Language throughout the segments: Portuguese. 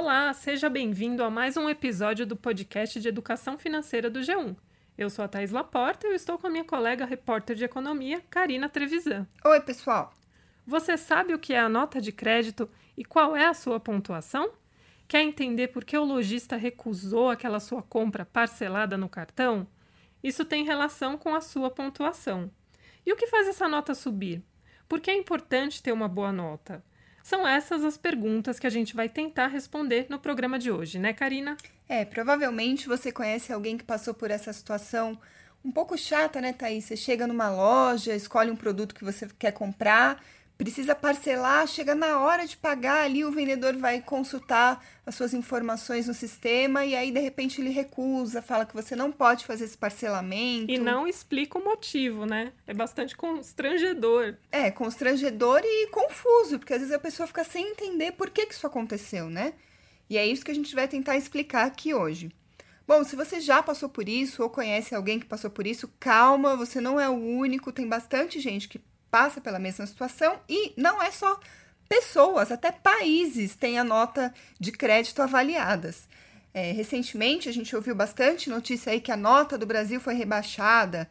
Olá, seja bem-vindo a mais um episódio do podcast de Educação Financeira do G1. Eu sou a Thais Laporta e eu estou com a minha colega repórter de economia, Karina Trevisan. Oi, pessoal. Você sabe o que é a nota de crédito e qual é a sua pontuação? Quer entender por que o lojista recusou aquela sua compra parcelada no cartão? Isso tem relação com a sua pontuação. E o que faz essa nota subir? Por que é importante ter uma boa nota? São essas as perguntas que a gente vai tentar responder no programa de hoje, né, Karina? É, provavelmente você conhece alguém que passou por essa situação um pouco chata, né, Thaís? Você chega numa loja, escolhe um produto que você quer comprar precisa parcelar, chega na hora de pagar ali, o vendedor vai consultar as suas informações no sistema e aí de repente ele recusa, fala que você não pode fazer esse parcelamento. E não explica o motivo, né? É bastante constrangedor. É, constrangedor e confuso, porque às vezes a pessoa fica sem entender por que, que isso aconteceu, né? E é isso que a gente vai tentar explicar aqui hoje. Bom, se você já passou por isso ou conhece alguém que passou por isso, calma, você não é o único, tem bastante gente que passa pela mesma situação e não é só pessoas, até países têm a nota de crédito avaliadas. É, recentemente a gente ouviu bastante notícia aí que a nota do Brasil foi rebaixada.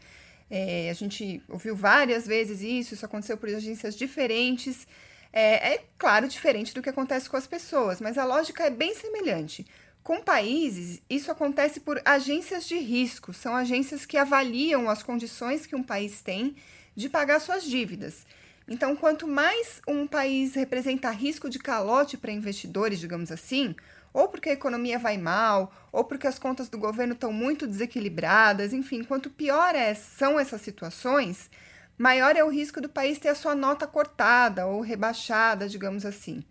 É, a gente ouviu várias vezes isso, isso aconteceu por agências diferentes. É, é, claro diferente do que acontece com as pessoas, mas a lógica é bem semelhante. Com países, isso acontece por agências de risco, são agências que avaliam as condições que um país tem de pagar suas dívidas. Então, quanto mais um país representa risco de calote para investidores, digamos assim, ou porque a economia vai mal, ou porque as contas do governo estão muito desequilibradas, enfim, quanto pior é, são essas situações, maior é o risco do país ter a sua nota cortada ou rebaixada, digamos assim.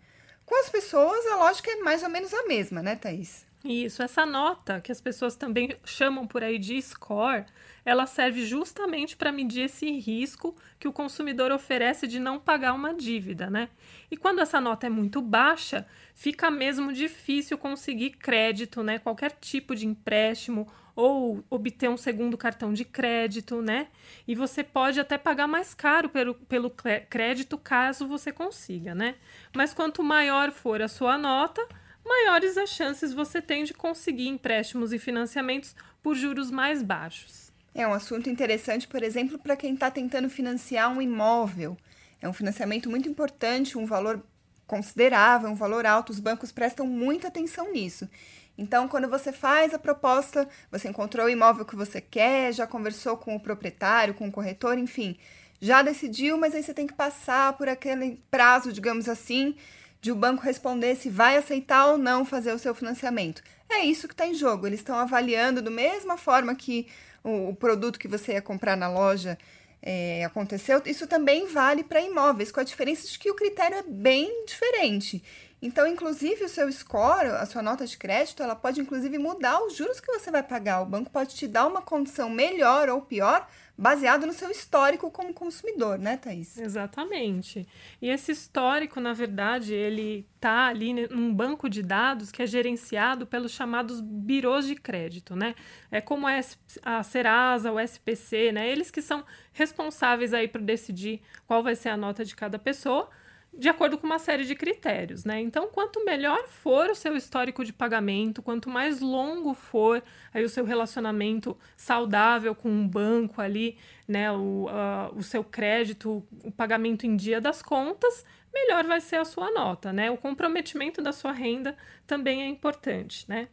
Com as pessoas, a lógica é mais ou menos a mesma, né, Thaís? Isso, essa nota, que as pessoas também chamam por aí de score, ela serve justamente para medir esse risco que o consumidor oferece de não pagar uma dívida, né? E quando essa nota é muito baixa, fica mesmo difícil conseguir crédito, né? Qualquer tipo de empréstimo ou obter um segundo cartão de crédito, né? E você pode até pagar mais caro pelo, pelo crédito caso você consiga, né? Mas quanto maior for a sua nota, maiores as chances você tem de conseguir empréstimos e financiamentos por juros mais baixos. É um assunto interessante, por exemplo, para quem está tentando financiar um imóvel. É um financiamento muito importante, um valor considerável, um valor alto. Os bancos prestam muita atenção nisso. Então, quando você faz a proposta, você encontrou o imóvel que você quer, já conversou com o proprietário, com o corretor, enfim, já decidiu, mas aí você tem que passar por aquele prazo, digamos assim, de o banco responder se vai aceitar ou não fazer o seu financiamento. É isso que está em jogo. Eles estão avaliando da mesma forma que o, o, produto que você ia comprar na loja é, aconteceu. Isso também vale para imóveis, com a diferença de que o critério é bem diferente. Então, inclusive, o seu score, a sua nota de crédito, ela pode inclusive mudar os juros que você vai pagar. O banco pode te dar uma condição melhor ou pior baseado no seu histórico como consumidor, né, Thaís? Exatamente. E esse histórico, na verdade, ele está ali num banco de dados que é gerenciado pelos chamados birôs de crédito, né? É como a Serasa, o SPC, né? Eles que são responsáveis aí por decidir qual vai ser a nota de cada pessoa de acordo com uma série de critérios, né? Então, quanto melhor for o seu histórico de pagamento, quanto mais longo for aí o seu relacionamento saudável com um banco ali, né? O, uh, o seu crédito, o pagamento em dia das contas, melhor vai ser a sua nota, né? O comprometimento da sua renda também é importante, né?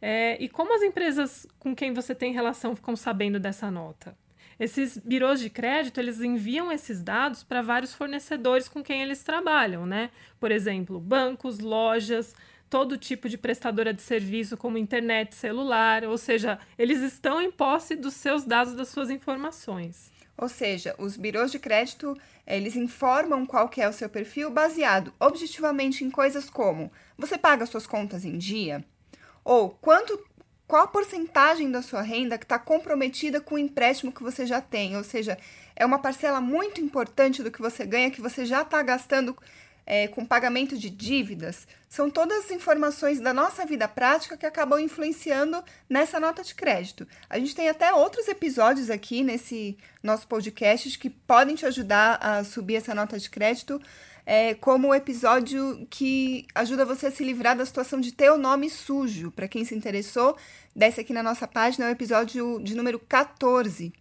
É, e como as empresas com quem você tem relação ficam sabendo dessa nota? Esses birôs de crédito, eles enviam esses dados para vários fornecedores com quem eles trabalham, né? Por exemplo, bancos, lojas, todo tipo de prestadora de serviço, como internet, celular, ou seja, eles estão em posse dos seus dados, das suas informações. Ou seja, os birôs de crédito, eles informam qual que é o seu perfil baseado objetivamente em coisas como: você paga suas contas em dia? Ou quanto qual a porcentagem da sua renda que está comprometida com o empréstimo que você já tem. Ou seja, é uma parcela muito importante do que você ganha que você já está gastando é, com pagamento de dívidas. São todas as informações da nossa vida prática que acabam influenciando nessa nota de crédito. A gente tem até outros episódios aqui nesse nosso podcast que podem te ajudar a subir essa nota de crédito. É, como o episódio que ajuda você a se livrar da situação de ter o nome sujo. Para quem se interessou, desce aqui na nossa página, é o episódio de número 14.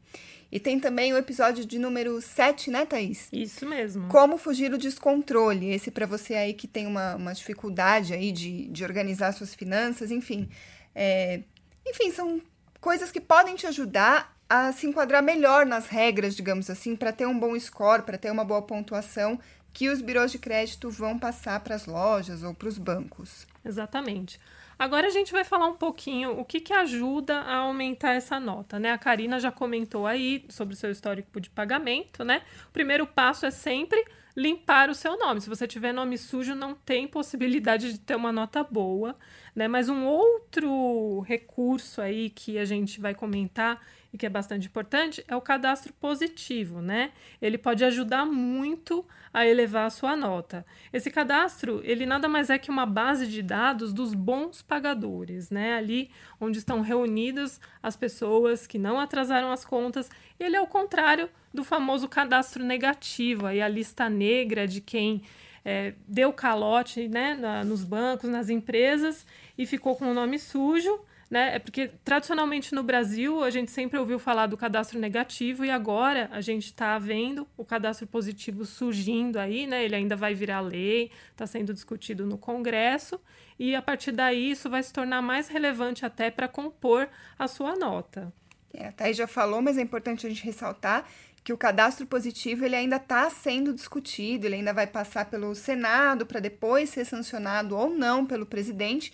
E tem também o episódio de número 7, né, Thaís? Isso mesmo. Como fugir do descontrole. Esse para você aí que tem uma, uma dificuldade aí de, de organizar suas finanças, enfim. É, enfim, são coisas que podem te ajudar a se enquadrar melhor nas regras, digamos assim, para ter um bom score, para ter uma boa pontuação que os birôs de crédito vão passar para as lojas ou para os bancos. Exatamente. Agora a gente vai falar um pouquinho o que, que ajuda a aumentar essa nota, né? A Karina já comentou aí sobre o seu histórico de pagamento, né? O primeiro passo é sempre limpar o seu nome. Se você tiver nome sujo, não tem possibilidade de ter uma nota boa, né? Mas um outro recurso aí que a gente vai comentar e que é bastante importante é o cadastro positivo, né? Ele pode ajudar muito a elevar a sua nota. Esse cadastro, ele nada mais é que uma base de dados dos bons pagadores, né? Ali onde estão reunidas as pessoas que não atrasaram as contas. Ele é o contrário do famoso cadastro negativo, aí a lista negra de quem é, deu calote né, na, nos bancos, nas empresas e ficou com o nome sujo né? É porque tradicionalmente no Brasil a gente sempre ouviu falar do cadastro negativo e agora a gente está vendo o cadastro positivo surgindo aí, né? Ele ainda vai virar lei, está sendo discutido no Congresso e a partir daí isso vai se tornar mais relevante até para compor a sua nota. É, a Thaís já falou, mas é importante a gente ressaltar que o cadastro positivo ele ainda está sendo discutido, ele ainda vai passar pelo Senado para depois ser sancionado ou não pelo presidente.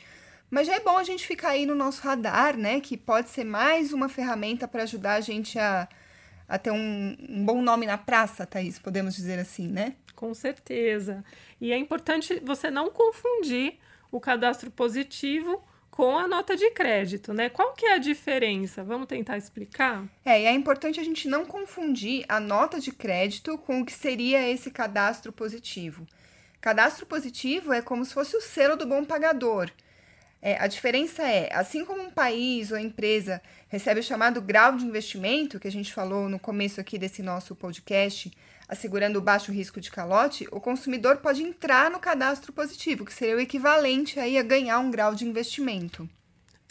Mas já é bom a gente ficar aí no nosso radar, né? Que pode ser mais uma ferramenta para ajudar a gente a, a ter um, um, bom nome na praça, Thaís, podemos dizer assim, né? Com certeza. E é importante você não confundir o cadastro positivo com a nota de crédito, né? Qual que é a diferença? Vamos tentar explicar? É, e é importante a gente não confundir a nota de crédito com o que seria esse cadastro positivo. Cadastro positivo é como se fosse o selo do bom pagador. É, a diferença é, assim como um país ou empresa recebe o chamado grau de investimento, que a gente falou no começo aqui desse nosso podcast, assegurando o baixo risco de calote, o consumidor pode entrar no cadastro positivo, que seria o equivalente aí a ganhar um grau de investimento.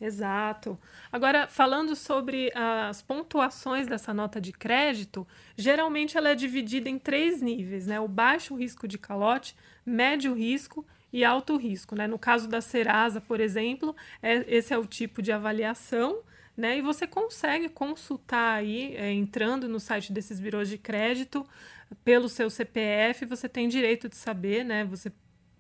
Exato. Agora, falando sobre as pontuações dessa nota de crédito, geralmente ela é dividida em três níveis, né? O baixo risco de calote, médio risco e alto risco. Né? No caso da Serasa, por exemplo, é, esse é o tipo de avaliação. Né? E você consegue consultar aí, é, entrando no site desses birôs de crédito, pelo seu CPF, você tem direito de saber, né? Você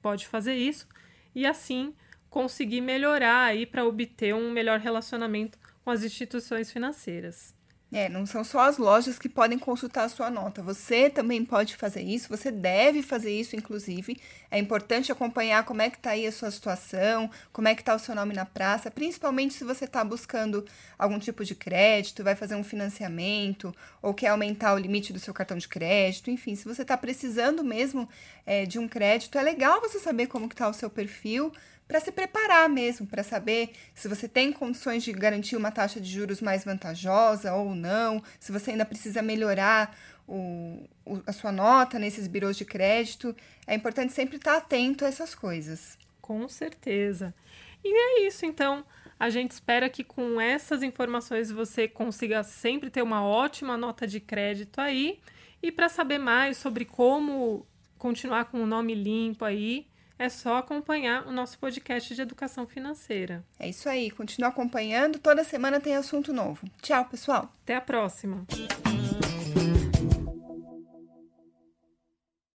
pode fazer isso e assim conseguir melhorar aí para obter um melhor relacionamento com as instituições financeiras. É, não são só as lojas que podem consultar a sua nota. Você também pode fazer isso, você deve fazer isso, inclusive. É importante acompanhar como é que está aí a sua situação, como é que está o seu nome na praça, principalmente se você está buscando algum tipo de crédito, vai fazer um financiamento, ou quer aumentar o limite do seu cartão de crédito, enfim, se você está precisando mesmo é, de um crédito, é legal você saber como está o seu perfil para se preparar mesmo, para saber se você tem condições de garantir uma taxa de juros mais vantajosa ou não, se você ainda precisa melhorar o, o, a sua nota nesses birôs de crédito. É importante sempre estar atento a essas coisas. Com certeza. E é isso, então. A gente espera que com essas informações você consiga sempre ter uma ótima nota de crédito aí. E para saber mais sobre como continuar com o nome limpo aí, é só acompanhar o nosso podcast de educação financeira. É isso aí, continua acompanhando, toda semana tem assunto novo. Tchau, pessoal. Até a próxima.